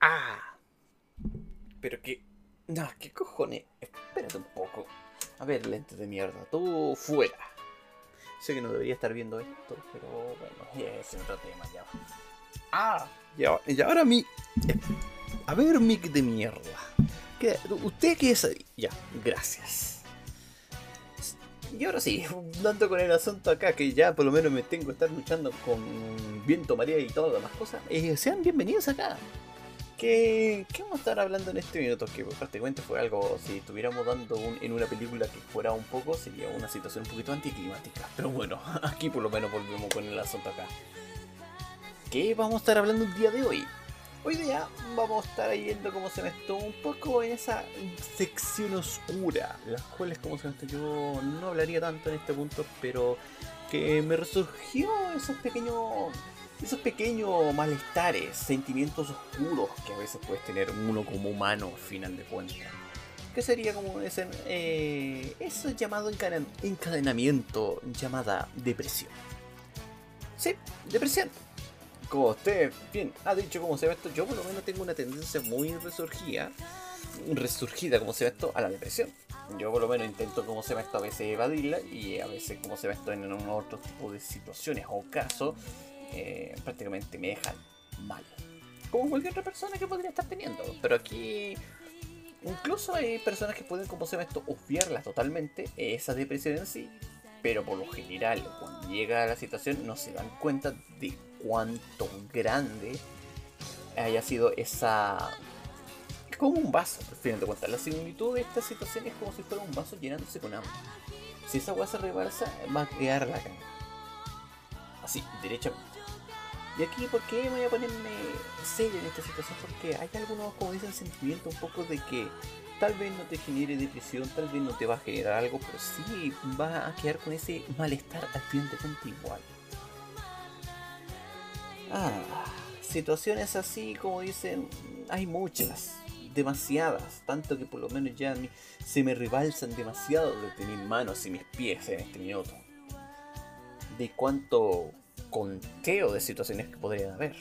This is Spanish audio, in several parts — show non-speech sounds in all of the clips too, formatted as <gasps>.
Ah. Pero que... No, ¿qué cojones? Espérate un poco. A ver, lente de mierda. Tú fuera. Sé que no debería estar viendo esto, pero bueno, es otro tema ya. Ah, ya, y ahora mi... A ver, mic de mierda. ¿Qué- ¿Usted qué es ahí? Ya, gracias. Y ahora sí, <laughs> dando con el asunto acá, que ya por lo menos me tengo que estar luchando con viento, marea y todas las demás cosas. eh, sean bienvenidos acá. ¿Qué, ¿Qué vamos a estar hablando en este minuto? Que prácticamente fue algo, si estuviéramos dando un- en una película que fuera un poco, sería una situación un poquito anticlimática. Pero bueno, <laughs> aquí por lo menos volvemos con el asunto acá. ¿Qué vamos a estar hablando el día de hoy? Hoy día vamos a estar yendo, como se me un poco en esa sección oscura, las cuales, como se me esto, yo no hablaría tanto en este punto, pero que me resurgió esos pequeños esos pequeños malestares, sentimientos oscuros que a veces puedes tener uno como humano al final de cuentas. Que sería como ese, eh, eso llamado encaden- encadenamiento, llamada depresión. Sí, depresión. Como usted bien ha dicho como se ve esto, yo por lo menos tengo una tendencia muy resurgida, resurgida como se ve esto, a la depresión. Yo por lo menos intento como se ve esto a veces evadirla y a veces como se ve esto en un otro tipo de situaciones o casos eh, prácticamente me dejan mal. Como cualquier otra persona que podría estar teniendo. Pero aquí incluso hay personas que pueden, como se llama esto, obviarla totalmente, esa depresión en sí. Pero por lo general, cuando llega a la situación, no se dan cuenta de cuánto grande haya sido esa... Es como un vaso, al final de cuentas. La similitud de esta situación es como si fuera un vaso llenándose con agua. Si esa agua se rebalsa, va a quedar la cagada. Así, derechamente. Y aquí, ¿por qué me voy a ponerme serio en esta situación? Porque hay algunos, como dicen, sentimientos un poco de que tal vez no te genere depresión, tal vez no te va a generar algo, pero sí va a quedar con ese malestar al cuentas igual. Ah, situaciones así, como dicen, hay muchas, demasiadas, tanto que por lo menos ya se me rebalsan demasiado desde mis manos y mis pies en este minuto. De cuánto conteo de situaciones que podrían haber.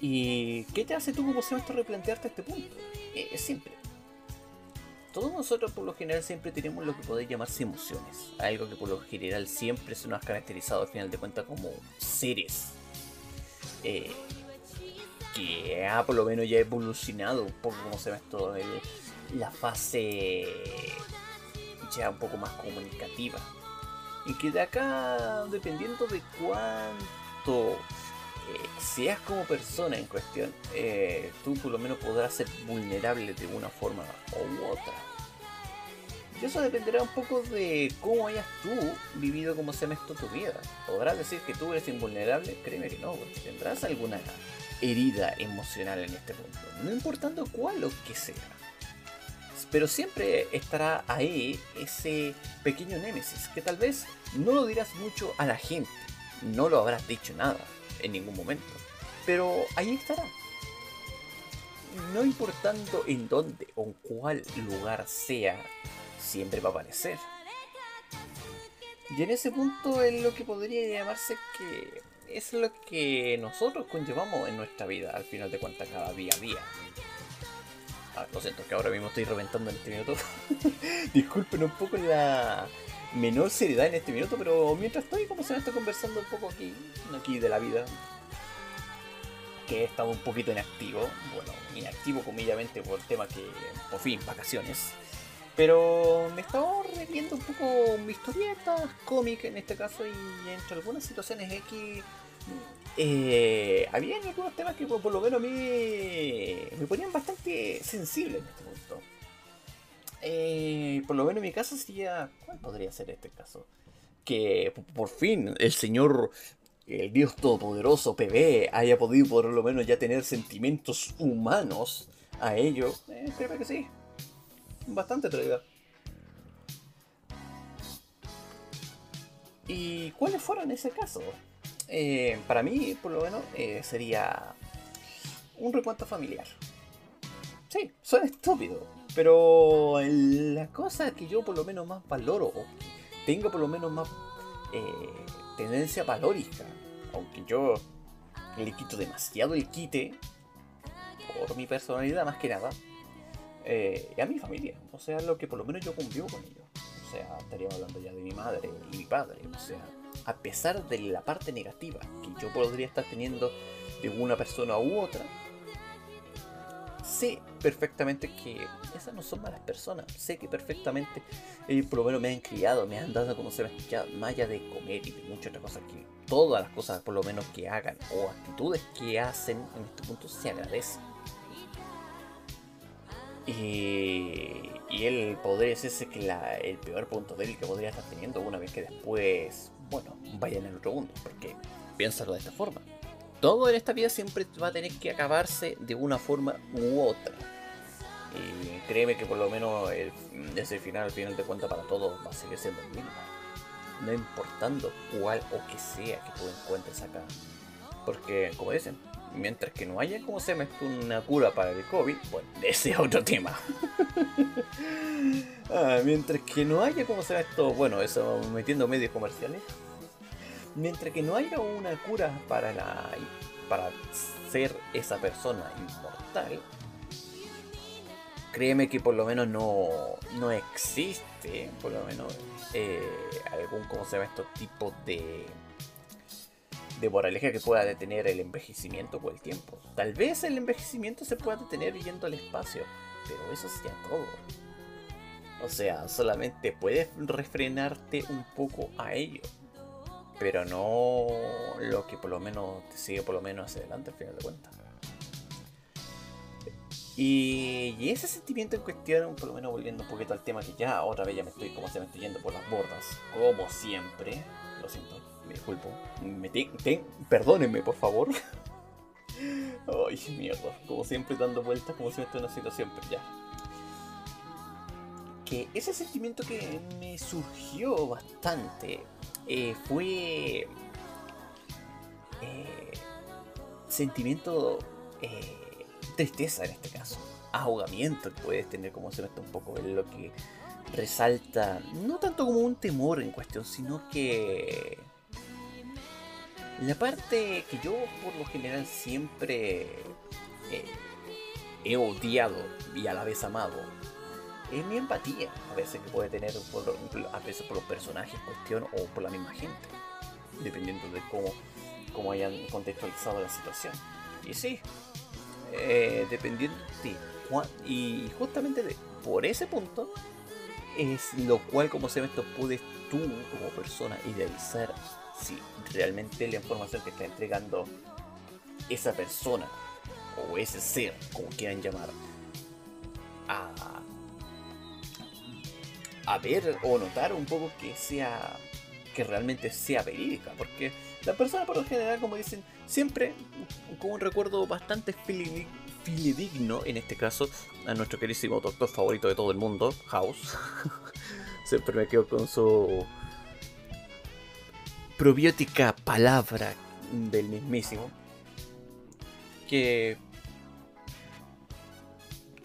¿Y qué te hace tú como siempre replantearte este punto? Es simple. Todos nosotros por lo general siempre tenemos lo que podría llamarse emociones. Algo que por lo general siempre se nos ha caracterizado al final de cuentas como seres. eh, que ha por lo menos ya evolucionado un poco como se ve esto, la fase ya un poco más comunicativa. Y que de acá, dependiendo de cuánto eh, seas como persona en cuestión, eh, tú por lo menos podrás ser vulnerable de una forma u otra. Y eso dependerá un poco de cómo hayas tú vivido como se tu vida. Podrás decir que tú eres invulnerable, créeme que no, tendrás alguna herida emocional en este punto, no importando cuál o qué sea. Pero siempre estará ahí ese pequeño némesis que tal vez no lo dirás mucho a la gente, no lo habrás dicho nada en ningún momento, pero ahí estará. No importando en dónde o en cuál lugar sea, siempre va a aparecer. Y en ese punto es lo que podría llamarse que es lo que nosotros conllevamos en nuestra vida al final de cuentas cada día a día. Ah, lo siento, que ahora mismo estoy reventando en este minuto. <laughs> Disculpen un poco la menor seriedad en este minuto, pero mientras estoy, como se me está conversando un poco aquí, aquí de la vida, que he estado un poquito inactivo, bueno, inactivo comillamente por el tema que, por fin, vacaciones. Pero me estaba reviendo un poco mis historietas, cómic en este caso, y entre algunas situaciones X, eh, había algunos temas que por, por lo menos a mí me ponían bastante sensible en este punto. Eh, por lo menos en mi caso sería, ¿cuál podría ser este caso? Que por fin el señor, el Dios Todopoderoso PB, haya podido por lo menos ya tener sentimientos humanos a ello. Eh, creo que sí. Bastante realidad. ¿Y cuáles fueron ese caso? Eh, para mí, por lo menos, sería un recuento familiar. Sí, suena estúpido, pero la cosa que yo por lo menos más valoro, o tenga por lo menos más eh, tendencia valórica, aunque yo le quito demasiado el quite por mi personalidad más que nada, eh, a mi familia, o sea, lo que por lo menos yo convivo con ellos. O sea, estaríamos hablando ya de mi madre y mi padre, o sea, a pesar de la parte negativa que yo podría estar teniendo de una persona u otra, sé perfectamente que esas no son malas personas. Sé que perfectamente ellos por lo menos me han criado, me han dado se ya más de comer y de muchas otras cosas que todas las cosas por lo menos que hagan o actitudes que hacen en este punto se agradecen. Y, y él podría decirse que el peor punto débil que podría estar teniendo una vez que después, bueno, vayan al otro mundo. Porque piénsalo de esta forma todo en esta vida siempre va a tener que acabarse de una forma u otra. Y créeme que por lo menos el, ese final, al final de cuentas, para todos va a seguir siendo el mismo. No importando cuál o que sea que tú encuentres acá. Porque, como dicen, mientras que no haya, como se llama una cura para el COVID, bueno, <laughs> ese es otro tema. <laughs> Ah, mientras que no haya, como se llama esto, bueno, eso metiendo medios comerciales, mientras que no haya una cura para la para ser esa persona inmortal, créeme que por lo menos no, no existe, por lo menos, eh, algún, ¿cómo se llama estos tipos de, de moraleja que pueda detener el envejecimiento por el tiempo. Tal vez el envejecimiento se pueda detener yendo al espacio, pero eso sería todo. O sea, solamente puedes refrenarte un poco a ello pero no lo que por lo menos te sigue por lo menos hacia adelante al final de cuentas. Y, ese sentimiento en cuestión, por lo menos volviendo un poquito al tema que ya otra vez ya me estoy como se me estoy yendo por las bordas, como siempre, lo siento, me disculpo, me perdónenme por favor. <laughs> Ay, mierda, como siempre dando vueltas como si me estuviera en una situación, pero ya. Que ese sentimiento que me surgió bastante eh, fue eh, sentimiento eh, tristeza en este caso, ahogamiento que puedes tener como se nota un poco en lo que resalta, no tanto como un temor en cuestión, sino que la parte que yo por lo general siempre he odiado y a la vez amado es mi empatía a veces que puede tener por, a veces por los personajes cuestión o por la misma gente, dependiendo de cómo, cómo hayan contextualizado la situación. Y sí, eh, dependiendo de y justamente de, por ese punto es lo cual como se ve esto puedes tú como persona idealizar si realmente la información que está entregando esa persona o ese ser, como quieran llamar, a, a ver o notar un poco que sea que realmente sea verídica, porque la persona por lo general, como dicen, siempre con un recuerdo bastante fidedigno, en este caso, a nuestro querísimo doctor favorito de todo el mundo, House. <laughs> siempre me quedo con su probiótica palabra del mismísimo, que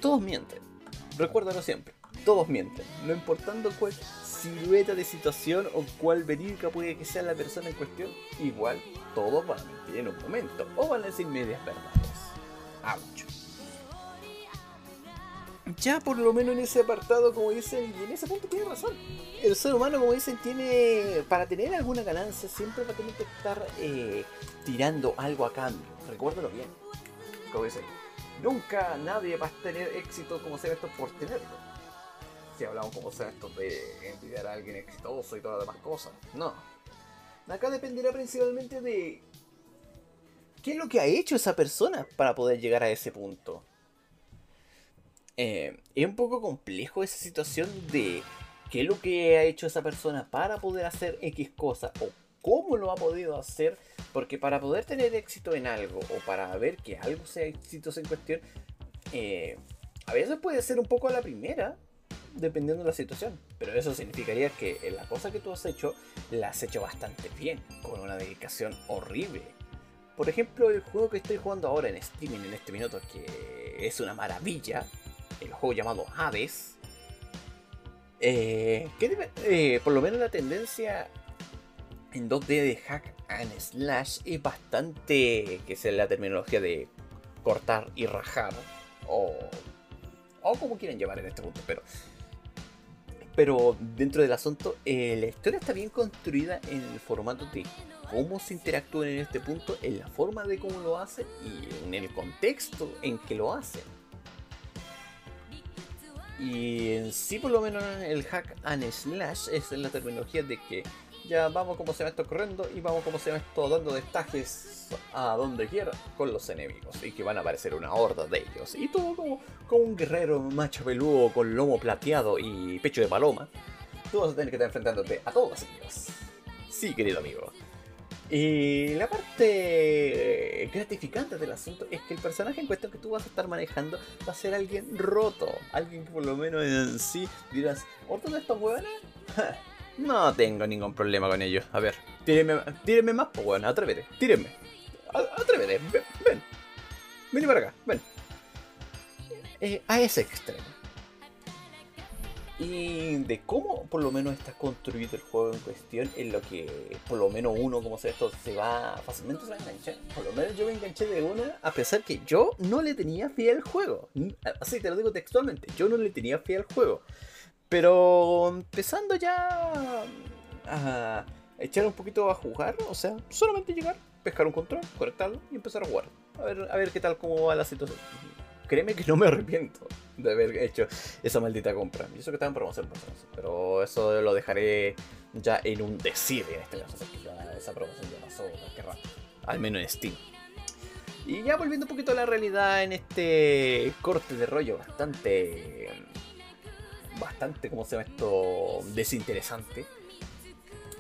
todos mienten, recuérdalo siempre todos mienten, no importando cuál silueta de situación o cuál verídica puede que sea la persona en cuestión, igual todos van a mentir en un momento o van a decir medias verdades. Ouch. Ya por lo menos en ese apartado, como dicen, y en ese punto tiene razón. El ser humano, como dicen, tiene. Para tener alguna ganancia, siempre va a tener que estar eh, tirando algo a cambio. Recuérdalo bien. Como dicen, nunca nadie va a tener éxito como sea esto por tenerlo si hablamos como sea esto de envidiar a alguien exitoso y todas las demás cosas. No. Acá dependerá principalmente de qué es lo que ha hecho esa persona para poder llegar a ese punto. Eh, es un poco complejo esa situación de qué es lo que ha hecho esa persona para poder hacer X cosa o cómo lo ha podido hacer, porque para poder tener éxito en algo o para ver que algo sea exitoso en cuestión, eh, a veces puede ser un poco a la primera, dependiendo de la situación. Pero eso significaría que la cosa que tú has hecho la has hecho bastante bien, con una dedicación horrible. Por ejemplo, el juego que estoy jugando ahora en streaming en este minuto, que es una maravilla, el juego llamado Hades. Eh, que eh, por lo menos la tendencia en 2D de hack and slash es bastante, que es la terminología de cortar y rajar, o, o como quieran llamar en este punto, pero, pero dentro del asunto, eh, la historia está bien construida en el formato de cómo se interactúan en este punto, en la forma de cómo lo hacen y en el contexto en que lo hacen. Y en sí, por lo menos el hack and slash es la terminología de que ya vamos como se va esto corriendo y vamos como se va esto dando destajes a donde quiera con los enemigos y que van a aparecer una horda de ellos. Y todo como, como un guerrero macho peludo con lomo plateado y pecho de paloma. Tú vas a tener que estar enfrentándote a todos ellos. Sí, querido amigo. Y la parte gratificante del asunto es que el personaje en cuestión que tú vas a estar manejando va a ser alguien roto. Alguien que por lo menos en sí dirás, ¿otro de estos hueones? No tengo ningún problema con ellos. A ver, tírenme, tírenme más, pues bueno, atrévete, tírenme. Atrévete, ven, ven. Vení para acá, ven. Eh, a ese extremo. Y de cómo por lo menos está construido el juego en cuestión, en lo que por lo menos uno, como sea esto, se va fácilmente se va a enganchar. Por lo menos yo me enganché de una, a pesar que yo no le tenía fe al juego. Así te lo digo textualmente, yo no le tenía fe al juego. Pero empezando ya a echar un poquito a jugar, o sea, solamente llegar, pescar un control, conectarlo y empezar a jugar. A ver, a ver qué tal cómo va la situación. Créeme que no me arrepiento de haber hecho esa maldita compra. Y eso que estaba en promoción, pero eso lo dejaré ya en un decir en este caso, ya esa promoción ya pasó. Al menos en Steam. Y ya volviendo un poquito a la realidad en este corte de rollo bastante. Bastante, como se llama esto? Desinteresante.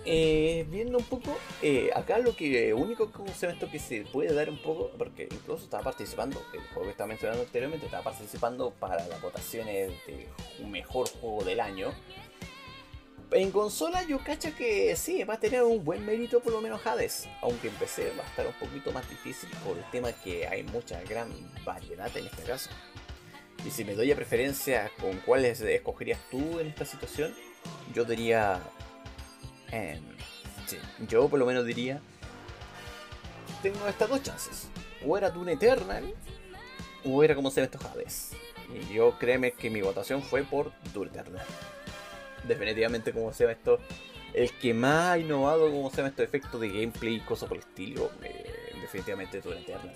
Eh, viendo un poco, eh, acá lo que único como se llama esto que se puede dar un poco, porque incluso estaba participando, el juego que estaba mencionando anteriormente, estaba participando para las votaciones de mejor juego del año. En consola yo cacho que sí, va a tener un buen mérito por lo menos Hades, aunque en PC va a estar un poquito más difícil por el tema que hay mucha gran variedad en este caso. Y si me doy a preferencia con cuáles escogerías tú en esta situación, yo diría... em, sí, yo por lo menos diría... Tengo estas dos chances. O era Dune Eternal, o era como se estos Hades. Y yo créeme que mi votación fue por Dune Eternal. Definitivamente como se llama esto, el que más ha innovado como se llama estos efectos de gameplay y cosas por el estilo, eh, definitivamente Dune Eternal.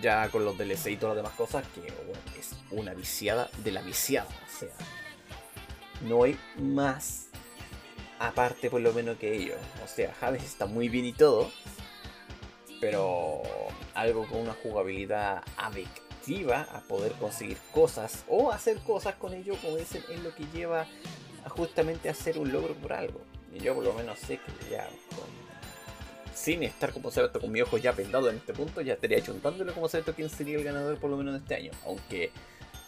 Ya con los DLC y todas las demás cosas, que bueno, es una viciada de la viciada. O sea, no hay más aparte por lo menos que ello. O sea, Hades está muy bien y todo, pero algo con una jugabilidad adictiva a poder conseguir cosas o hacer cosas con ello, como dicen, es lo que lleva a justamente a hacer un logro por algo. Y yo por lo menos sé que ya con- sin estar como se con mi ojo ya vendado en este punto, ya estaría chuntándole como se quién sería el ganador por lo menos de este año. Aunque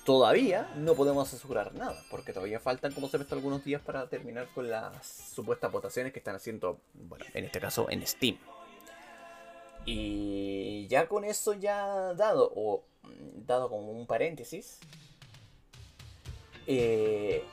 todavía no podemos asegurar nada, porque todavía faltan como se ve algunos días para terminar con las supuestas votaciones que están haciendo, bueno, en este caso en Steam. Y ya con eso ya dado, o mm, dado como un paréntesis, eh,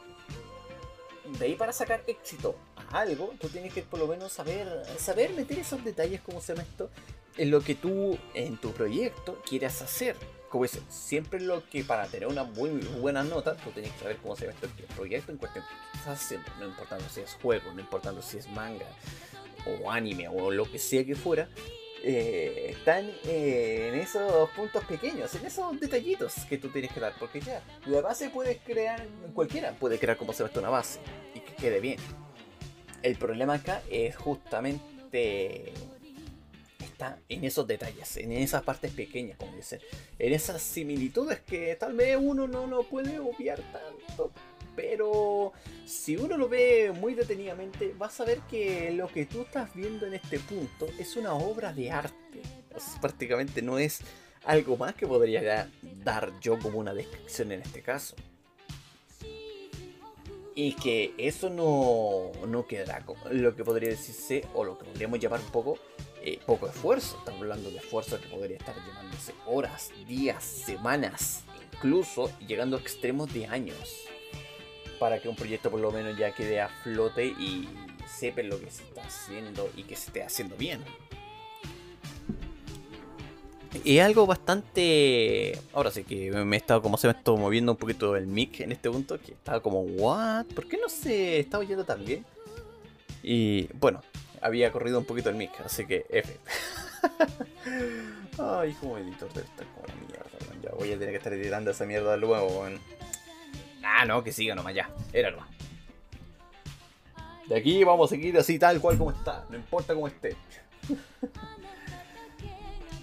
de ahí para sacar éxito algo, tú tienes que por lo menos saber, saber meter esos detalles, como se llama esto, en lo que tú en tu proyecto quieras hacer. Como es, siempre lo que para tener una muy buena nota, tú tienes que saber cómo se llama esto, el proyecto en cuestión que estás haciendo, no importando si es juego, no importando si es manga o anime o lo que sea que fuera, eh, están eh, en esos puntos pequeños, en esos detallitos que tú tienes que dar, porque ya, la base puedes crear, cualquiera puede crear como se ve una base y que quede bien. El problema acá es justamente está en esos detalles, en esas partes pequeñas, como dicen, en esas similitudes que tal vez uno no lo puede obviar tanto, pero si uno lo ve muy detenidamente, vas a ver que lo que tú estás viendo en este punto es una obra de arte. Prácticamente no es algo más que podría dar yo como una descripción en este caso. Y que eso no, no quedará como lo que podría decirse, o lo que podríamos llamar poco, eh, poco esfuerzo. Estamos hablando de esfuerzo que podría estar llevándose horas, días, semanas, incluso llegando a extremos de años. para que un proyecto por lo menos ya quede a flote y sepan lo que se está haciendo y que se esté haciendo bien. Y algo bastante. Ahora sí que me he estado como se me está moviendo un poquito el mic en este punto. Que estaba como, ¿what? ¿Por qué no se está oyendo tan bien? Y bueno, había corrido un poquito el mic, así que F. <laughs> Ay, como editor de estar como la mierda, Ya voy a tener que estar editando esa mierda luego, Ah, no, que siga nomás, ya. Era nomás. De aquí vamos a seguir así tal cual como está. No importa cómo esté. <laughs>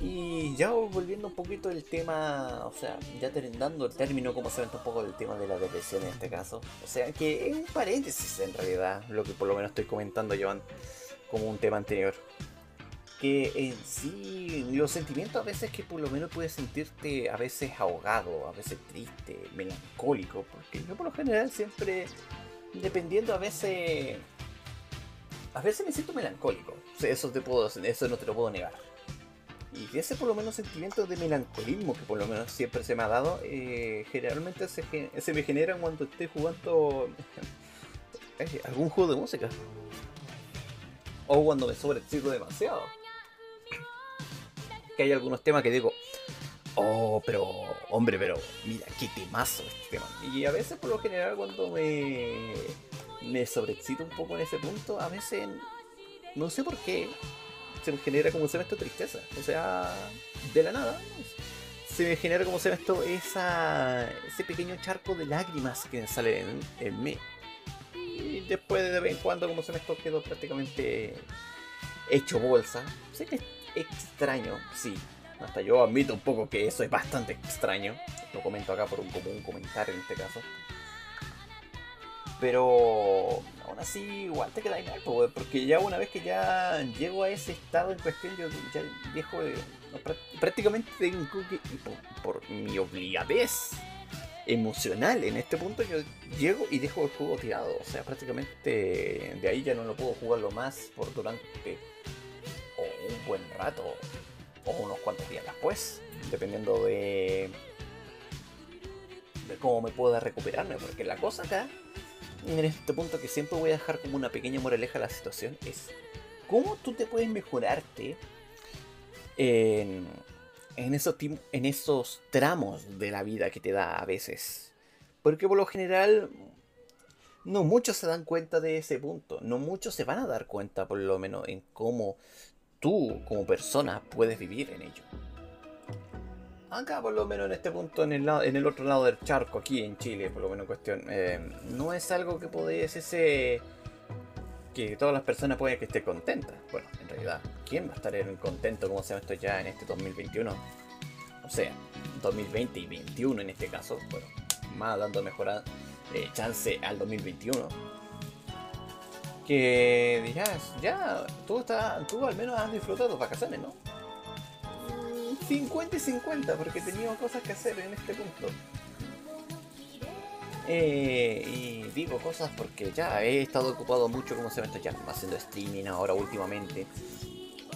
Y ya volviendo un poquito el tema, o sea, ya dando el término, como se ve un poco el tema de la depresión en este caso. O sea, que es un paréntesis en realidad, lo que por lo menos estoy comentando, Joan, como un tema anterior. Que en sí, los sentimientos a veces que por lo menos puedes sentirte a veces ahogado, a veces triste, melancólico, porque yo por lo general siempre, dependiendo a veces, a veces me siento melancólico. Eso, te puedo, eso no te lo puedo negar y ese por lo menos sentimiento de melancolismo que por lo menos siempre se me ha dado, eh, generalmente se, me genera cuando estoy jugando <laughs> eh, algún juego de música. O cuando me sobrecito demasiado. Que hay algunos temas que digo, oh, pero, hombre, pero, mira, qué temazo este tema. Y a veces por lo general cuando me, me sobrecito un poco en ese punto, a veces, no sé por qué, se me genera como se ve esto tristeza. O sea, de la nada. Se me genera como se ve esto esa, ese pequeño charco de lágrimas que sale en, mí. Y después de vez en cuando como se me esto quedó prácticamente hecho bolsa. Sé que es extraño, sí. Hasta yo admito un poco que eso es bastante extraño. Lo comento acá por un, como un comentario en este caso. Pero aún así igual te queda mal, porque ya una vez que ya llego a ese estado en cuestión, yo ya dejo de... prácticamente tengo que... Por, por, mi obligadez emocional en este punto, yo llego y dejo el juego tirado. O sea, prácticamente de ahí ya no lo puedo jugarlo más por durante o un buen rato o unos cuantos días después, dependiendo de de cómo me pueda recuperarme, porque la cosa acá en este punto que siempre voy a dejar como una pequeña moraleja a la situación es cómo tú te puedes mejorarte en, en, esos, en esos tramos de la vida que te da a veces. Porque por lo general no muchos se dan cuenta de ese punto, no muchos se van a dar cuenta por lo menos en cómo tú como persona puedes vivir en ello acá por lo menos en este punto, en el, en el otro lado del charco, aquí en Chile, por lo menos en cuestión, eh, no es algo que podéis decirse que todas las personas pueden que estén contentas. Bueno, en realidad, ¿quién va a estar contento como se llama esto ya en este 2021? O sea, 2020 y 2021 en este caso, bueno, más dando mejor eh, chance al 2021. Que dirás, ya, tú, está, tú al menos has disfrutado tus vacaciones, ¿no? 50 y 50, porque tenía cosas que hacer en este punto. Eh, y digo cosas porque ya he estado ocupado mucho, como se llama ya haciendo streaming ahora últimamente.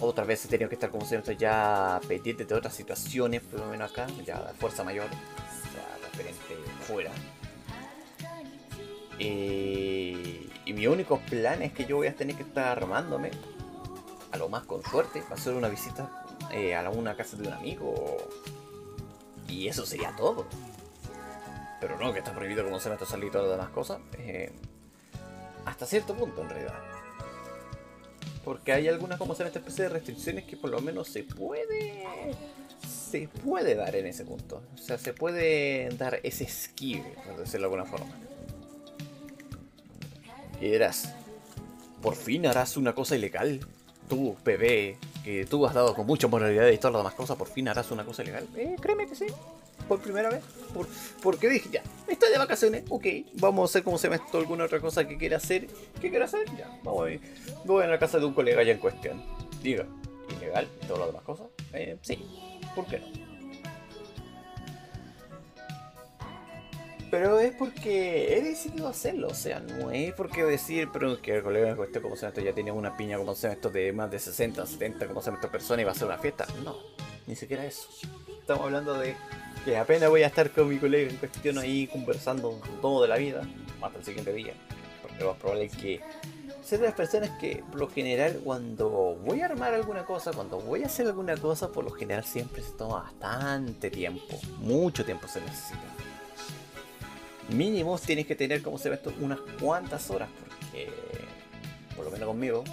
Otras veces he tenido que estar, como se llama ya pendiente de otras situaciones, por lo menos acá, ya de fuerza mayor, ya referente fuera. Eh, y mi único plan es que yo voy a tener que estar armándome, a lo más con suerte, va a ser una visita eh, a una casa de un amigo. Y eso sería todo. Pero no, que está prohibido como se me está saliendo todas las demás cosas. Eh, hasta cierto punto, en realidad. Porque hay algunas, como se esta especie de restricciones que por lo menos se puede. Se puede dar en ese punto. O sea, se puede dar ese esquive, por decirlo de alguna forma. Y dirás, por fin harás una cosa ilegal. Tú, bebé, que tú has dado con mucha moralidad y todas las demás cosas, por fin harás una cosa legal. Eh, créeme que sí. Por primera vez. Por, porque dije, ya, estoy de vacaciones, ok, vamos a hacer como se me esto alguna otra cosa que quiera hacer. ¿Qué quiero hacer? Ya, vamos a ir. Voy a la casa de un colega ya en cuestión. Diga, ilegal y todas las demás cosas. Eh, sí, ¿por qué no? Pero es porque he decidido hacerlo, o sea, no es porque decir, pero que el colega este como se esto ya tiene una piña como se esto de más de 60, 70, como se esta personas y va a hacer una fiesta. No, ni siquiera eso. Estamos hablando de que apenas voy a estar con mi colega en cuestión ahí conversando todo de la vida. hasta el siguiente día. Porque lo más probable es que ser de las personas que por lo general cuando voy a armar alguna cosa, cuando voy a hacer alguna cosa, por lo general siempre se toma bastante tiempo, mucho tiempo se necesita. Mínimo tienes que tener, como se ve esto, unas cuantas horas, porque por lo menos conmigo,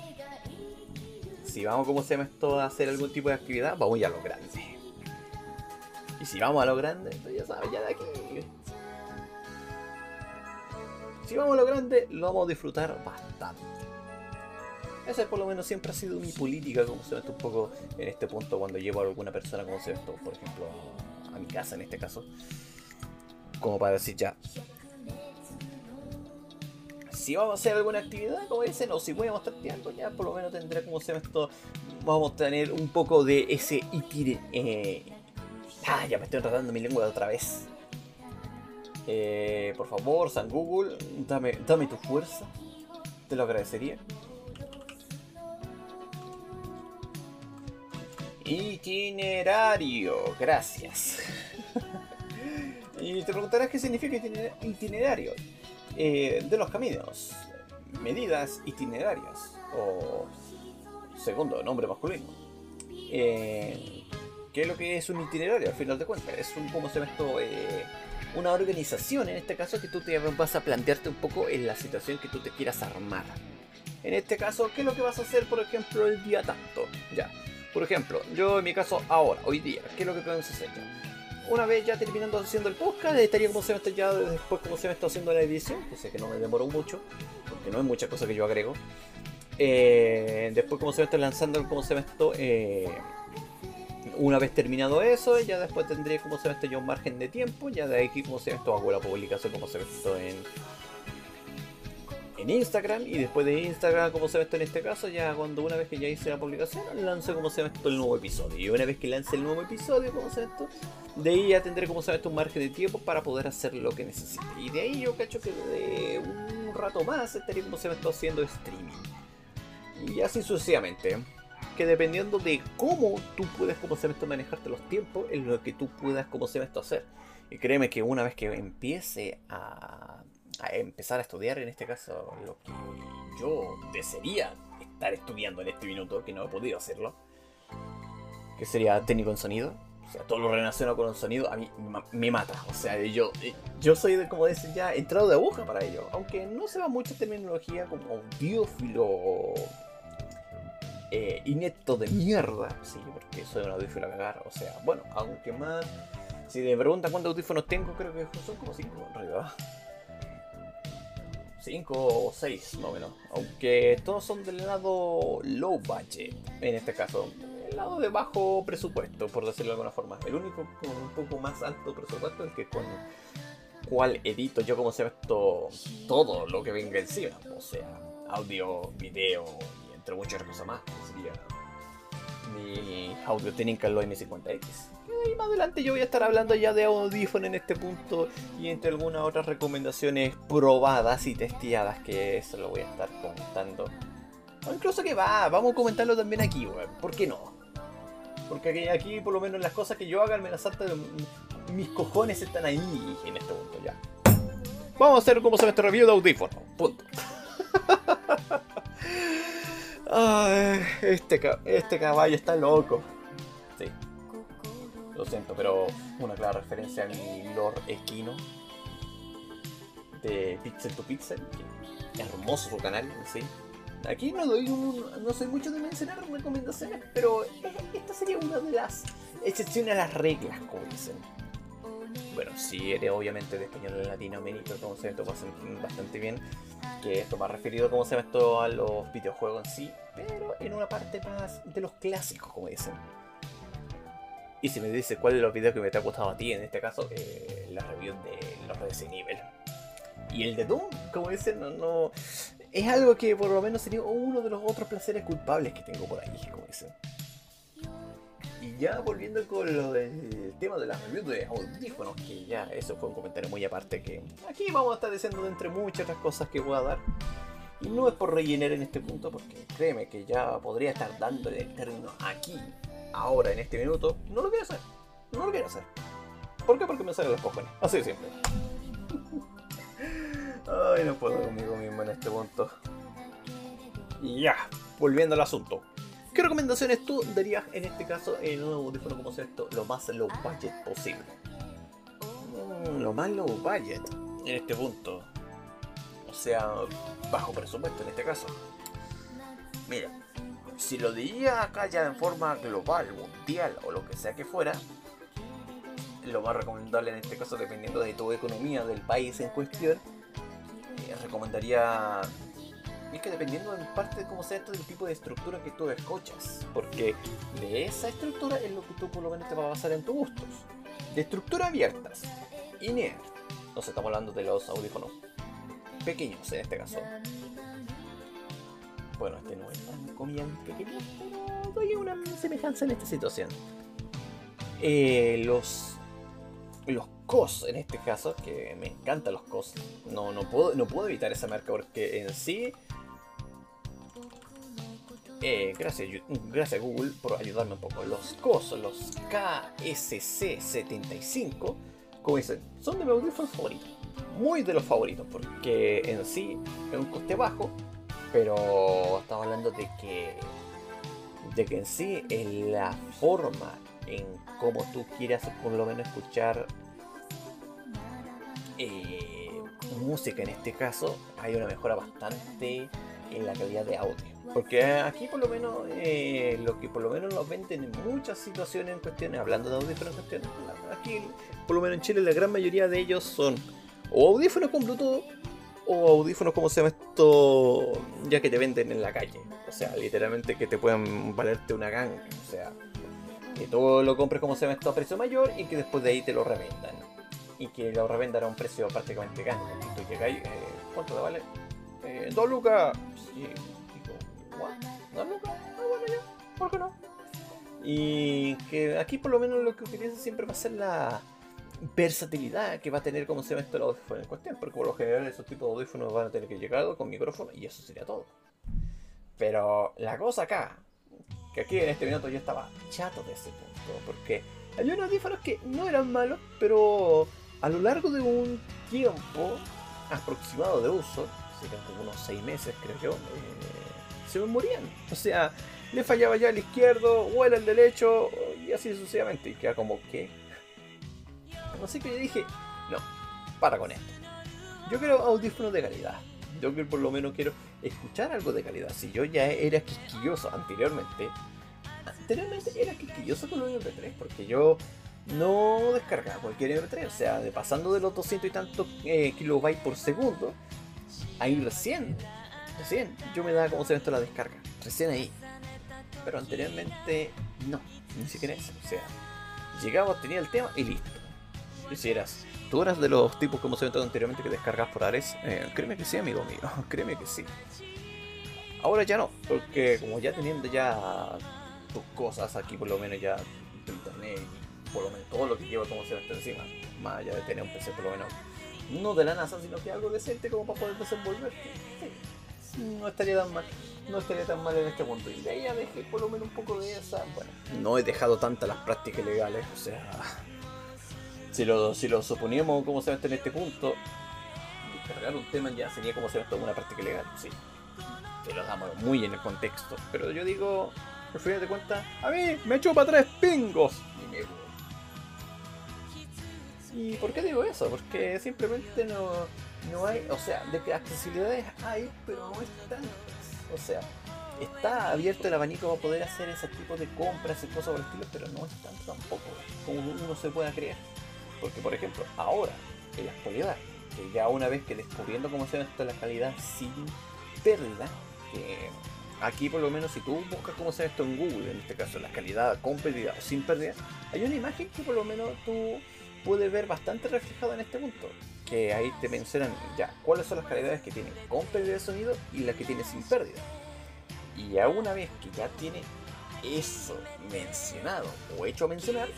si vamos, como se llama esto, a hacer algún tipo de actividad, vamos ya a lo grande. Y si vamos a lo grande, pues ya sabes, ya de aquí. Si vamos a lo grande, lo vamos a disfrutar bastante. Esa por lo menos siempre ha sido mi política, como se ve esto un poco en este punto cuando llevo a alguna persona, como se ve esto, por ejemplo, a mi casa en este caso. Como para decir ya, si vamos a hacer alguna actividad, como dicen, o si voy a mostrar tiempo, ya por lo menos tendré como se esto, vamos a tener un poco de ese itire, eh, Ah, ya me estoy tratando mi lengua otra vez. Eh, por favor, San Google, dame, dame tu fuerza. Te lo agradecería. Itinerario, gracias. Y te preguntarás qué significa itinerario. Eh, de los caminos, medidas itinerarias, o segundo, nombre masculino. Eh, ¿Qué es lo que es un itinerario al final de cuentas? Es un, ¿cómo se llama esto? Eh, una organización, en este caso, que tú te vas a plantearte un poco en la situación que tú te quieras armar. En este caso, ¿qué es lo que vas a hacer, por ejemplo, el día tanto? Ya. Por ejemplo, yo en mi caso ahora, hoy día, ¿qué es lo que podemos hacer? Una vez ya terminando haciendo el podcast, estaría como se me está ya después como se me está haciendo la edición, que sé que no me demoró mucho, porque no es mucha cosa que yo agrego. Eh, después como se me está lanzando, como se me está... Eh, una vez terminado eso, ya después tendré como se ve esto ya un margen de tiempo, ya de aquí como se ve esto hago la publicación como se ve esto en, en Instagram y después de Instagram como se ve esto en este caso, ya cuando una vez que ya hice la publicación, lanzo como se ve esto el nuevo episodio. Y una vez que lance el nuevo episodio, como se ve esto, de ahí ya tendré como se ve esto un margen de tiempo para poder hacer lo que necesite. Y de ahí yo cacho que de un rato más estaría como se ve esto haciendo streaming. Y así sucesivamente que dependiendo de cómo tú puedes, como se esto, manejarte los tiempos, es lo que tú puedas, como se esto, hacer. Y créeme que una vez que empiece a, a, empezar a estudiar, en este caso, lo que yo desearía estar estudiando en este minuto, que no he podido hacerlo, que sería técnico en sonido. O sea, todo lo relacionado con el sonido a mí me mata. O sea, yo, yo soy, de, como decir, ya entrado de aguja para ello. Aunque no se va mucha terminología como audiófilo eh, inepto de mierda, sí, porque soy un audífono a cagar. O sea, bueno, aunque más. Si me preguntan cuántos audífonos tengo, creo que son como 5 en realidad. 5 o 6 más o menos. Aunque todos son del lado low budget, en este caso. El lado de bajo presupuesto, por decirlo de alguna forma. El único con un poco más alto presupuesto es el que con cual edito yo como se ve esto todo lo que venga encima. O sea, audio, video, entre muchas cosas más, sería mi Audio Technical M50X. Y más adelante yo voy a estar hablando ya de audífono en este punto y entre algunas otras recomendaciones probadas y testeadas que eso lo voy a estar comentando. O incluso que va, vamos a comentarlo también aquí, weón. ¿Por qué no? Porque aquí, por lo menos las cosas que yo haga, me las salta mis cojones están ahí en este punto ya. Vamos a hacer como se este review de audífono. Punto. <laughs> Ay, este, este caballo está loco. Sí. Lo siento, pero una clara referencia a mi Lord Esquino de Pixel to Pixel. hermoso su canal, sí. Aquí no doy un, no soy mucho de mencionar recomendaciones, pero esta sería una de las excepciones a las reglas, como dicen. Bueno, si eres obviamente de español en Latinoamérica, se esto bastante bien que esto ha referido, como se llama esto, a los videojuegos en sí, pero en una parte más de los clásicos, como dicen. Y si me dices cuál de los videos que me te ha gustado a ti, en este caso, eh, la review de los Resident Evil. Y el de Doom, como dicen, no, no, es algo que por lo menos sería uno de los otros placeres culpables que tengo por ahí, como dicen. Y ya volviendo con lo del tema de las reviews de audífonos, que ya eso fue un comentario muy aparte que aquí vamos a estar diciendo entre muchas otras cosas que voy a dar. Y no es por rellenar en este punto, porque créeme que ya podría estar dándole el término aquí, ahora, en este minuto. No lo quiero hacer. No lo quiero hacer. ¿Por qué? Porque me salen los cojones. Así de simple. Ay, no puedo conmigo mismo en este punto. Y ya, volviendo al asunto. ¿Qué recomendaciones tú darías en este caso en un audífono como esto lo más low budget posible? Mm, lo más low budget en este punto. O sea, bajo presupuesto en este caso. Mira, si lo diría acá ya en forma global, mundial o lo que sea que fuera, lo más recomendable en este caso, dependiendo de tu economía del país en cuestión, eh, recomendaría es que dependiendo en parte de cómo sea esto del tipo de estructura que tú escuchas, porque de esa estructura es lo que tú por lo menos te va a basar en tus gustos. De estructura abiertas, no nos estamos hablando de los audífonos pequeños en este caso. Bueno, este no es tan comillas pequeño, pero doy una semejanza en esta situación. Eh, los los COS en este caso, que me encantan los COS. No, no, puedo, no puedo evitar esa marca porque en sí. Eh, gracias, gracias Google por ayudarme un poco. Los COS, los KSC75, como dicen, son de mis audífonos favoritos. Muy de los favoritos, porque en sí es un coste bajo, pero estamos hablando de que de que en sí en la forma en cómo tú quieras por lo menos escuchar eh, música en este caso, hay una mejora bastante en la calidad de audio. Porque aquí por lo menos eh, lo que por lo menos nos venden en muchas situaciones en cuestiones, hablando de audífonos en cuestiones, aquí por lo menos en Chile la gran mayoría de ellos son o audífonos con Bluetooth o audífonos como se llama esto ya que te venden en la calle. O sea, literalmente que te puedan valerte una ganga. O sea, que tú lo compres como se llama esto a precio mayor y que después de ahí te lo revendan. Y que lo revendan a un precio prácticamente ganga. Eh, ¿cuánto te vale? Eh, dos lucas. ¿Dos lucas? Ah, bueno, ya, ¿por qué no? Y que aquí por lo menos lo que utiliza siempre va a ser la versatilidad que va a tener como se llama esto el audífono en cuestión. Porque por lo general esos tipos de audífonos van a tener que llegar con micrófono y eso sería todo. Pero la cosa acá que aquí en este minuto yo estaba chato de ese punto, porque había unos audífonos que no eran malos, pero a lo largo de un tiempo aproximado de uso, serían como unos 6 meses creo yo, eh, se me morían. O sea, le fallaba ya el izquierdo o el derecho y así sucesivamente. Y queda como que... Así que yo dije, no, para con esto. Yo quiero audífonos de calidad. Yo que por lo menos quiero escuchar algo de calidad. Si yo ya era quisquilloso anteriormente, anteriormente era quisquilloso con los MP3, porque yo no descargaba cualquier MP3, o sea, de pasando de los 200 y tantos eh, kilobytes por segundo, ahí recién, recién, yo me daba como se esto la descarga, recién ahí. Pero anteriormente, no, ni siquiera eso, o sea, llegaba, tenía el tema y listo. Y ¿Tú eras de los tipos como se comentado anteriormente que descargas por Ares? Eh, créeme que sí, amigo mío, <laughs> créeme que sí. Ahora ya no, porque como ya teniendo ya tus cosas aquí, por lo menos ya tu internet por lo menos todo lo que lleva como se ve encima, más allá de tener un PC por lo menos, no de la NASA, sino que algo decente como para poder desenvolverte, no estaría tan mal, no estaría tan mal en este punto. Y de ahí ya dejé por lo menos un poco de esa, bueno, no he dejado tantas las prácticas legales, o sea si lo, si lo suponíamos como se ve en este punto, descargar un tema ya sería como se ve una práctica legal, sí. Que lo damos muy en el contexto. Pero yo digo, por fin de cuentas, a mí me chupa tres pingos. Y me ¿Y por qué digo eso? Porque simplemente no, no hay, o sea, de que accesibilidades hay, pero no es tantas. O sea, está abierto el abanico para poder hacer ese tipo de compras y cosas por el estilo, pero no es tanto tampoco como uno se pueda creer. Porque, por ejemplo, ahora, en la actualidad, que ya una vez que descubriendo cómo se esto la calidad sin pérdida, que aquí por lo menos si tú buscas cómo ve esto en Google, en este caso la calidad con pérdida o sin pérdida, hay una imagen que por lo menos tú puedes ver bastante reflejada en este punto. Que ahí te mencionan ya cuáles son las calidades que tienen con pérdida de sonido y las que tiene sin pérdida. Y ya una vez que ya tiene eso mencionado o hecho a mencionar,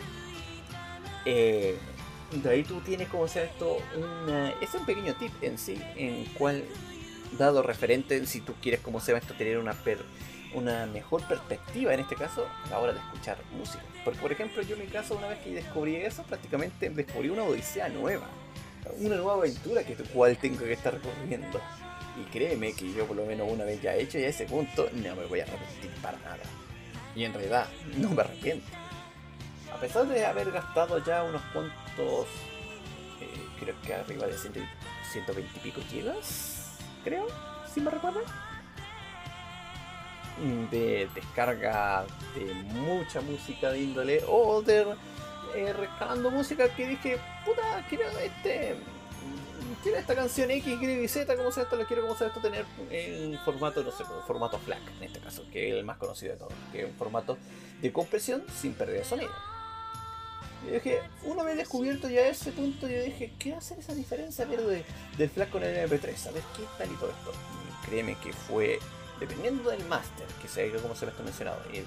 eh, de ahí tú tienes como sea esto, una, es un pequeño tip en sí, en cual, dado referente, en si tú quieres como sea esto, tener una, una mejor perspectiva en este caso, a la hora de escuchar música. Porque por ejemplo yo en mi caso, una vez que descubrí eso, prácticamente descubrí una odisea nueva. Una nueva aventura que cual tengo que estar recorriendo. Y créeme que yo por lo menos una vez ya hecho y a ese punto no me voy a arrepentir para nada. Y en realidad no me arrepiento. A pesar de haber gastado ya unos cuantos, eh, creo que arriba de 120 y pico gigas, creo, si me recuerdo. De descarga de mucha música de índole o de eh, música que dije, puta, quiero este. Quiero esta canción X, Y, Z, como sea esto, lo quiero como sea esto tener en formato, no sé, formato FLAC en este caso, que es el más conocido de todos, que es un formato de compresión sin pérdida de sonido. Y dije, una vez descubierto ya ese punto, yo dije, ¿qué hacer esa diferencia de, del FLAC con el MP3? ¿Sabes qué tal y todo esto? Créeme que fue, dependiendo del master, que sea como se lo está mencionado, y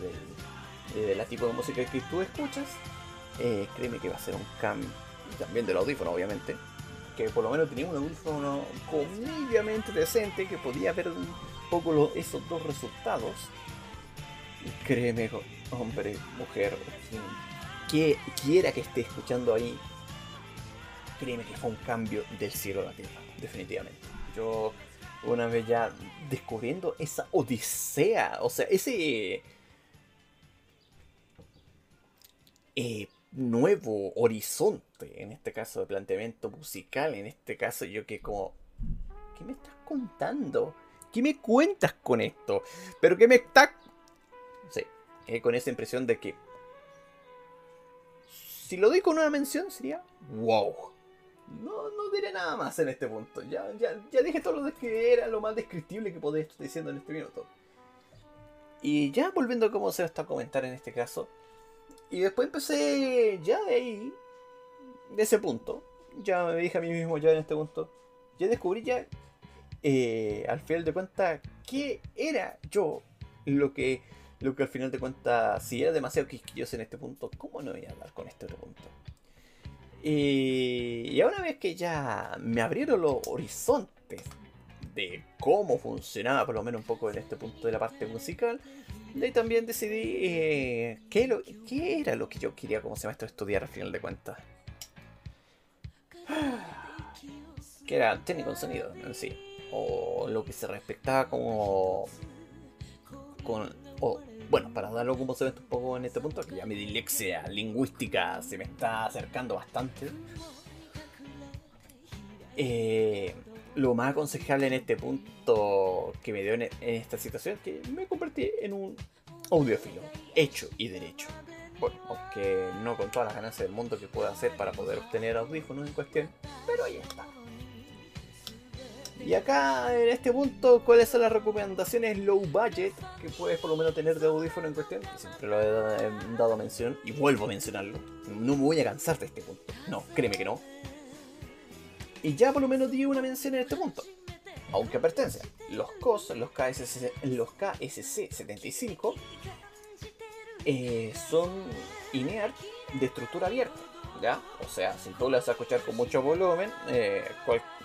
del, de tipo de música que tú escuchas, eh, créeme que va a ser un cambio. Y también del audífono, obviamente. Que por lo menos tenía un audífono comediamente decente que podía ver un poco esos dos resultados. Y créeme, hombre, mujer, quien quiera que esté escuchando ahí, créeme que fue un cambio del cielo a definitivamente. Yo, una vez ya descubriendo esa odisea, o sea, ese eh, nuevo horizonte, en este caso de planteamiento musical, en este caso yo que como, ¿qué me estás contando? ¿Qué me cuentas con esto? Pero que me está... Eh, con esa impresión de que... Si lo doy con una mención sería... ¡Wow! No, no diré nada más en este punto. Ya, ya, ya dije todo lo que era lo más descriptible que podía estar diciendo en este minuto. Y ya volviendo a cómo se está a comentar en este caso, y después empecé ya de ahí, de ese punto, ya me dije a mí mismo ya en este punto, ya descubrí ya, eh, al final de cuentas, qué era yo lo que, lo que al final de cuentas, si era demasiado quisquilloso en este punto, ¿cómo no voy a hablar con este otro punto? y una vez que ya me abrieron los horizontes de cómo funcionaba, por lo menos un poco en este punto de la parte musical, y también decidí eh, qué, lo, qué, era lo que yo quería como semestre estudiar al final de cuentas. <gasps> Que era técnico en sonido en sí. O lo que se respectaba como. Con, o, bueno, para darlo como se ve un poco en este punto, que ya mi dilexia lingüística se me está acercando bastante. Eh, lo más aconsejable en este punto que me dio en, esta situación es que me convertí en un audiófilo, hecho y derecho. Bueno, aunque no con todas las ganancias del mundo que pueda hacer para poder obtener audífonos en cuestión, pero ahí está. Y acá en este punto, ¿cuáles son las recomendaciones low budget que puedes por lo menos tener de audífono en cuestión? siempre lo he dado mención y vuelvo a mencionarlo. No me voy a cansar de este punto. No, créeme que no y ya por lo menos di una mención en este punto. Aunque pertenece. Los COS, los KSC, los KSC75, eh, son INEAR de estructura abierta. ¿Ya? O sea, si tú lo vas a escuchar con mucho volumen, eh,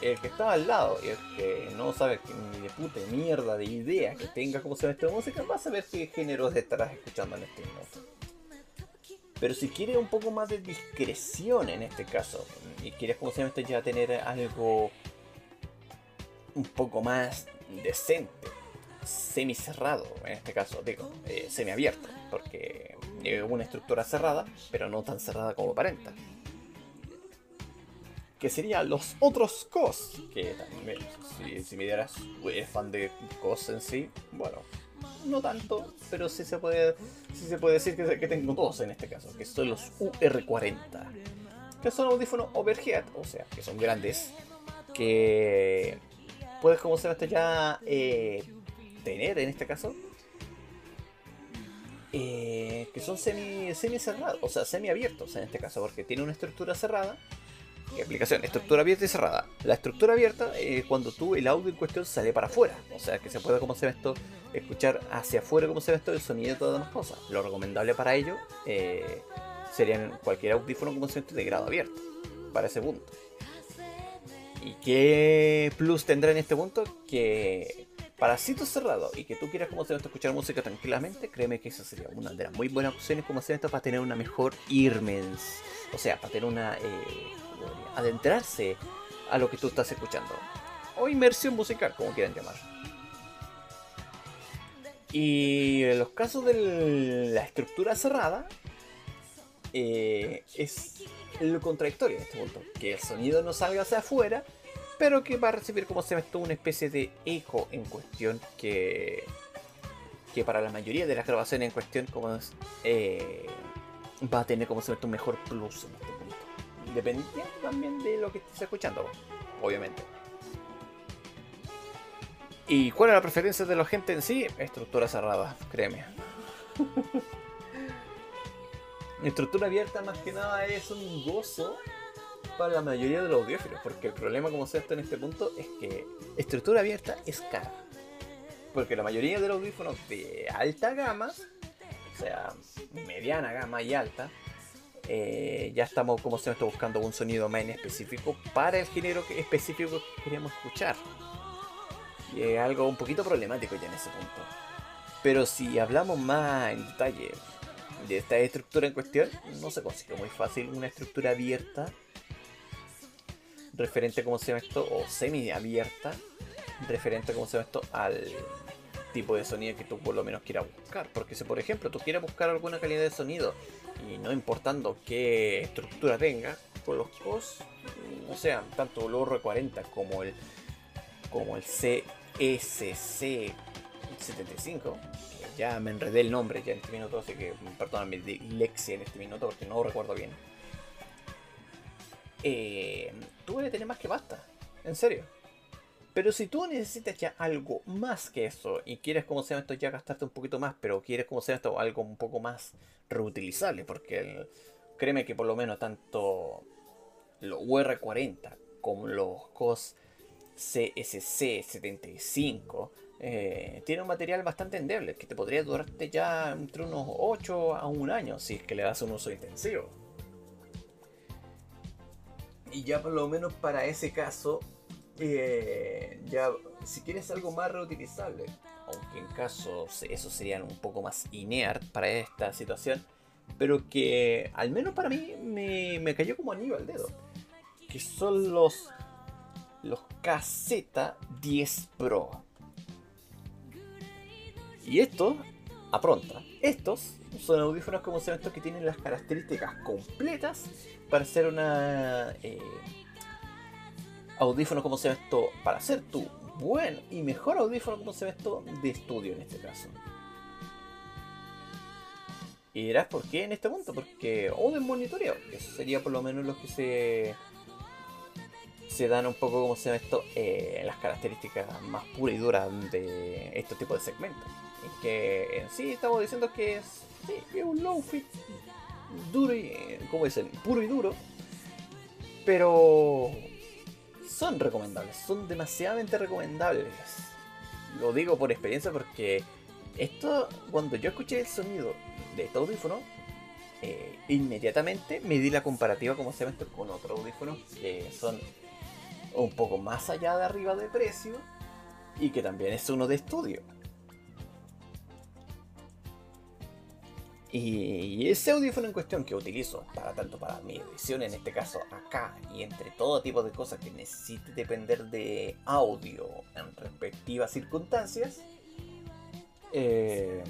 el que está al lado y el que no sabe ni de puta mierda de idea que tenga cómo se ve esta música, va a saber qué géneros estarás escuchando en este momento. Pero si quieres un poco más de discreción en este caso, y quieres se ya tener algo un poco más decente, semi cerrado, en este caso, digo, eh, semi abierto, porque es una estructura cerrada, pero no tan cerrada como aparenta. Que serían los otros COS, que también, si, si me dieras, es fan de COS en sí, bueno, no tanto, pero sí se puede, sí se puede decir que, que tengo dos en este caso, que son los UR40, que son audífonos overhead, o sea, que son grandes, que puedes, como se ya eh, tener en este caso, eh, que son semi, semi cerrados, o sea, semi abiertos en este caso, porque tiene una estructura cerrada aplicación, estructura abierta y cerrada. La estructura abierta es cuando tú el audio en cuestión sale para afuera. O sea, que se puede, como se ve esto, escuchar hacia afuera, como se ve esto, el sonido y todas las demás cosas. Lo recomendable para ello eh, sería cualquier audífono, como se ve de grado abierto. Para ese punto. ¿Y qué plus tendrá en este punto? Que para sitios cerrados y que tú quieras como se ve escuchar música tranquilamente, créeme que esa sería una de las muy buenas opciones como se ve esto para tener una mejor IRMENS. O sea, para tener una... Eh, adentrarse a lo que tú estás escuchando. O inmersión musical, como quieran llamar. Y en los casos de la estructura cerrada, eh, es lo contradictorio en este punto. Que el sonido no salga hacia afuera, pero que va a recibir como se ve una especie de eco en cuestión que, que para la mayoría de las grabaciones en cuestión como es, eh, va a tener como se un mejor plus en este. Dependiendo también de lo que estés escuchando, obviamente. ¿Y cuál es la preferencia de la gente en sí? Estructura cerrada, créeme. <laughs> Estructura abierta más que nada es un gozo para la mayoría de los audiófilos, porque el problema como se está en este punto es que estructura abierta es cara. Porque la mayoría de los audífonos de alta gama, o sea, mediana gama y alta, eh, ya estamos como se está buscando un sonido en específico para el género específico que queremos escuchar. Y es algo un poquito problemático ya en ese punto. Pero si hablamos más en detalle de esta estructura en cuestión, no se consigue muy fácil una estructura abierta referente a cómo se llama esto, o semi abierta, referente a cómo se llama esto al tipo de sonido que tú por lo menos quieras buscar. Porque si por ejemplo tú quieres buscar alguna calidad de sonido y no importando qué estructura tenga, con los COS, o sea, tanto el R40 como el como el CSC 75, que ya me enredé el nombre ya en este minuto, así que perdóname Lexi en este minuto porque no lo recuerdo bien. Eh, tú debes tener más que basta, en serio. Pero si tú necesitas ya algo más que eso y quieres, como sea esto, ya gastarte un poquito más, pero quieres, como sea esto, algo un poco más reutilizable, porque créeme que por lo menos tanto los UR40 como los COS CSC75 eh, tiene un material bastante endeble que te podría durarte ya entre unos 8 a un año si es que le das un uso intensivo. Y ya por lo menos para ese caso, eh, ya si quieres algo más reutilizable, aunque en caso eso sería un poco más inert para esta situación, pero que al menos para mí me, me cayó como anillo al dedo, que son los los KZ10 Pro. Y esto, apronta, estos son audífonos como estos que tienen las características completas para hacer una eh, audífono como se ve esto, para hacer tu buen y mejor audífono como se ve esto de estudio en este caso. Y dirás por qué en este punto, porque o de monitoreo, eso sería por lo menos lo que se se dan un poco como se llama esto eh, las características más puras y duras de este tipo de segmentos. Y que en sí estamos diciendo que es, un low fit duro y, ¿cómo dicen? Puro y duro. Pero son recomendables, son demasiadamente recomendables. Lo digo por experiencia porque esto, cuando yo escuché el sonido de este audífono, eh, inmediatamente me di la comparativa como se con otros audífonos que son un poco más allá de arriba de precio y que también es uno de estudio. Y ese audífono en cuestión que utilizo para tanto para mi edición, en este caso acá, y entre todo tipo de cosas que necesite depender de audio en respectivas circunstancias, eh,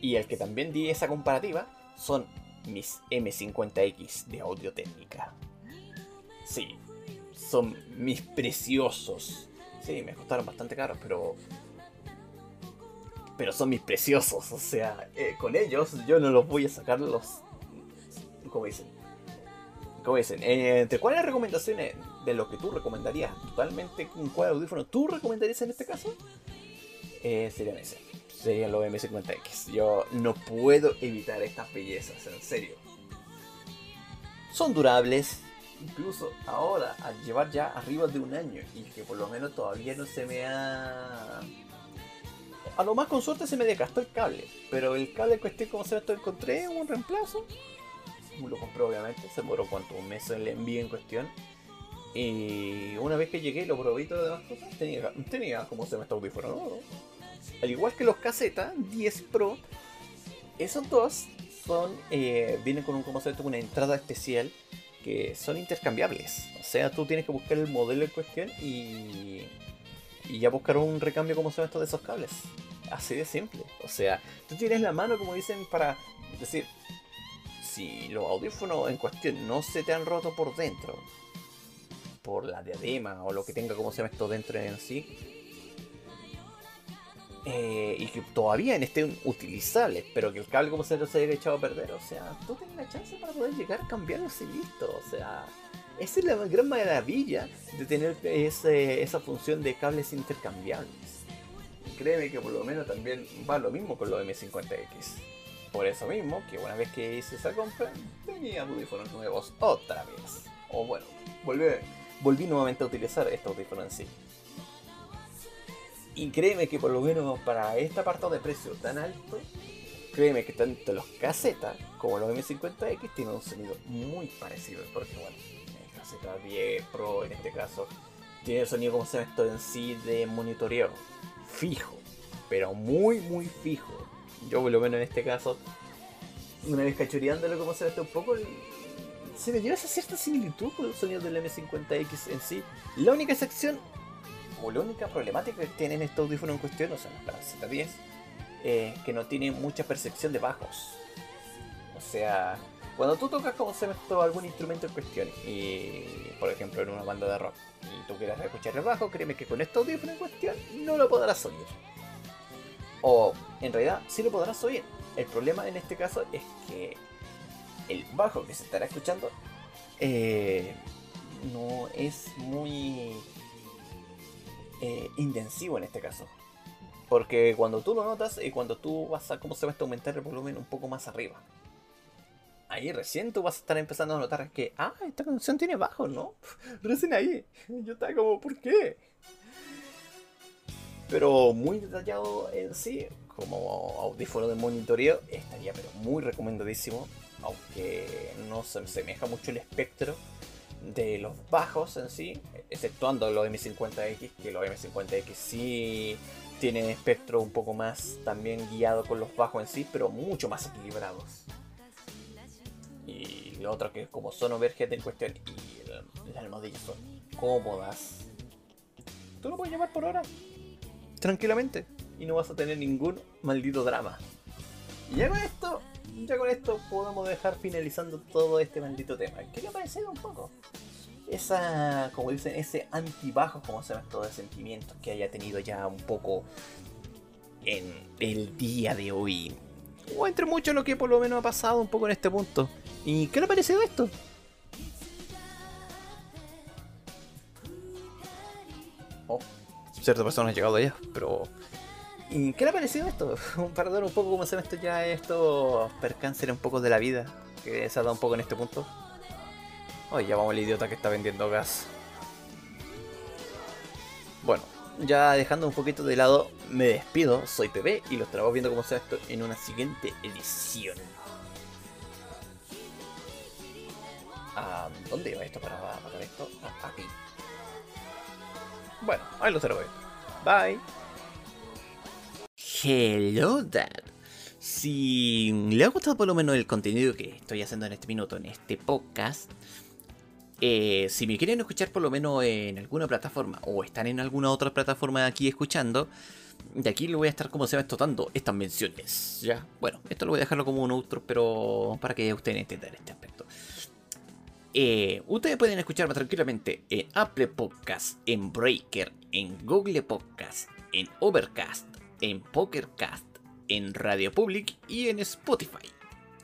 y el que también di esa comparativa, son mis M50X de audio técnica. Sí, son mis preciosos. Sí, me costaron bastante caros, pero. Pero son mis preciosos. O sea, eh, con ellos yo no los voy a sacar los. ¿Cómo dicen? ¿Cómo dicen? Eh, ¿Entre cuáles recomendaciones de lo que tú recomendarías totalmente con cuál audífono tú recomendarías en este caso? Serían ese. Serían los M50X. Yo no puedo evitar estas bellezas, en serio. Son durables, incluso ahora, al llevar ya arriba de un año y que por lo menos todavía no se me ha... A lo más con suerte se me desgastó el cable, pero el cable en cuestión como se lo encontré un reemplazo. Lo compré obviamente, se demoró cuánto, un mes el envío en cuestión. Y una vez que llegué lo probé y todo demás cosas, tenía, tenía como se me está audífono nuevo. Al igual que los caseta 10 Pro, esos dos son, eh, vienen con un, como se una entrada especial que son intercambiables. O sea, tú tienes que buscar el modelo en cuestión y, y ya buscar un recambio como son estos de esos cables. Así de simple. O sea, tú tienes la mano, como dicen, para decir, si los audífonos en cuestión no se te han roto por dentro, por la diadema o lo que tenga como se llama esto dentro en sí, eh, y que todavía estén utilizables, pero que el cable como se se haya echado a perder, o sea, tú tienes la chance para poder llegar a cambiarlo y listo, o sea, esa es la gran maravilla de tener esa función de cables intercambiables. créeme que por lo menos también va lo mismo con los M50X. Por eso mismo, que una vez que hice esa compra, tenía audífonos nuevos otra vez. O bueno, volví, volví nuevamente a utilizar este audífono en sí. Y créeme que por lo menos para este apartado de precio tan alto, créeme que tanto los casetas como los M50X tienen un sonido muy parecido. Porque bueno, el caseta 10 Pro en este caso tiene el sonido como se llama esto en sí de monitoreo. Fijo, pero muy muy fijo. Yo por lo menos en este caso, una vez cachoreándolo como se ve un poco, se me dio esa cierta similitud con los sonidos del M50X en sí. La única excepción o la única problemática que tienen estos audífonos en cuestión, o sea, la Z10, eh, que no tiene mucha percepción de bajos. O sea, cuando tú tocas como se meto algún instrumento en cuestión, y por ejemplo en una banda de rock, y tú quieras escuchar el bajo, créeme que con este audífono en cuestión no lo podrás oír. O en realidad sí lo podrás oír. El problema en este caso es que el bajo que se estará escuchando eh, no es muy eh, intensivo en este caso. Porque cuando tú lo notas y cuando tú vas a, ¿cómo se va a aumentar el volumen un poco más arriba? Ahí recién tú vas a estar empezando a notar que, ah, esta canción tiene bajo, ¿no? <laughs> Recién ahí. Yo estaba como, ¿por qué? Pero muy detallado en sí, como audífono de monitoreo, estaría pero muy recomendadísimo. Aunque no se asemeja mucho el espectro de los bajos en sí, exceptuando los M50X, que los M50X sí tienen espectro un poco más también guiado con los bajos en sí, pero mucho más equilibrados. Y lo otro que como son overhead en cuestión y las almohadillas son cómodas. Tú lo puedes llevar por ahora tranquilamente y no vas a tener ningún maldito drama. Y ya con esto ya con esto podemos dejar finalizando todo este maldito tema. ¿Qué le ha parecido un poco? Esa, como dicen, ese antibajo, como se llama, todo de sentimientos que haya tenido ya un poco en el día de hoy. O entre mucho lo que por lo menos ha pasado un poco en este punto. ¿Y qué le ha parecido esto? Oh, cierta persona ha llegado allá, pero ¿Y qué le ha parecido esto? <laughs> Para dar un poco como se esto ya estos percánceres un poco de la vida que se ha dado un poco en este punto. Oye, ya vamos al idiota que está vendiendo gas. Bueno, ya dejando un poquito de lado, me despido. Soy PB y lo estaremos viendo cómo se ve esto en una siguiente edición. Ah, ¿Dónde va esto para matar esto? Ah, aquí. Bueno, ahí lo estaremos viendo. Bye. Hello Dad. Si le ha gustado por lo menos el contenido que estoy haciendo en este minuto, en este podcast, eh, si me quieren escuchar por lo menos en alguna plataforma o están en alguna otra plataforma aquí escuchando, de aquí le voy a estar como se va estotando estas menciones. Ya, bueno, esto lo voy a dejarlo como un outro, pero para que ustedes entiendan este aspecto. Eh, ustedes pueden escucharme tranquilamente en Apple Podcast, en Breaker, en Google Podcast, en Overcast, en PokerCast, en Radio Public y en Spotify.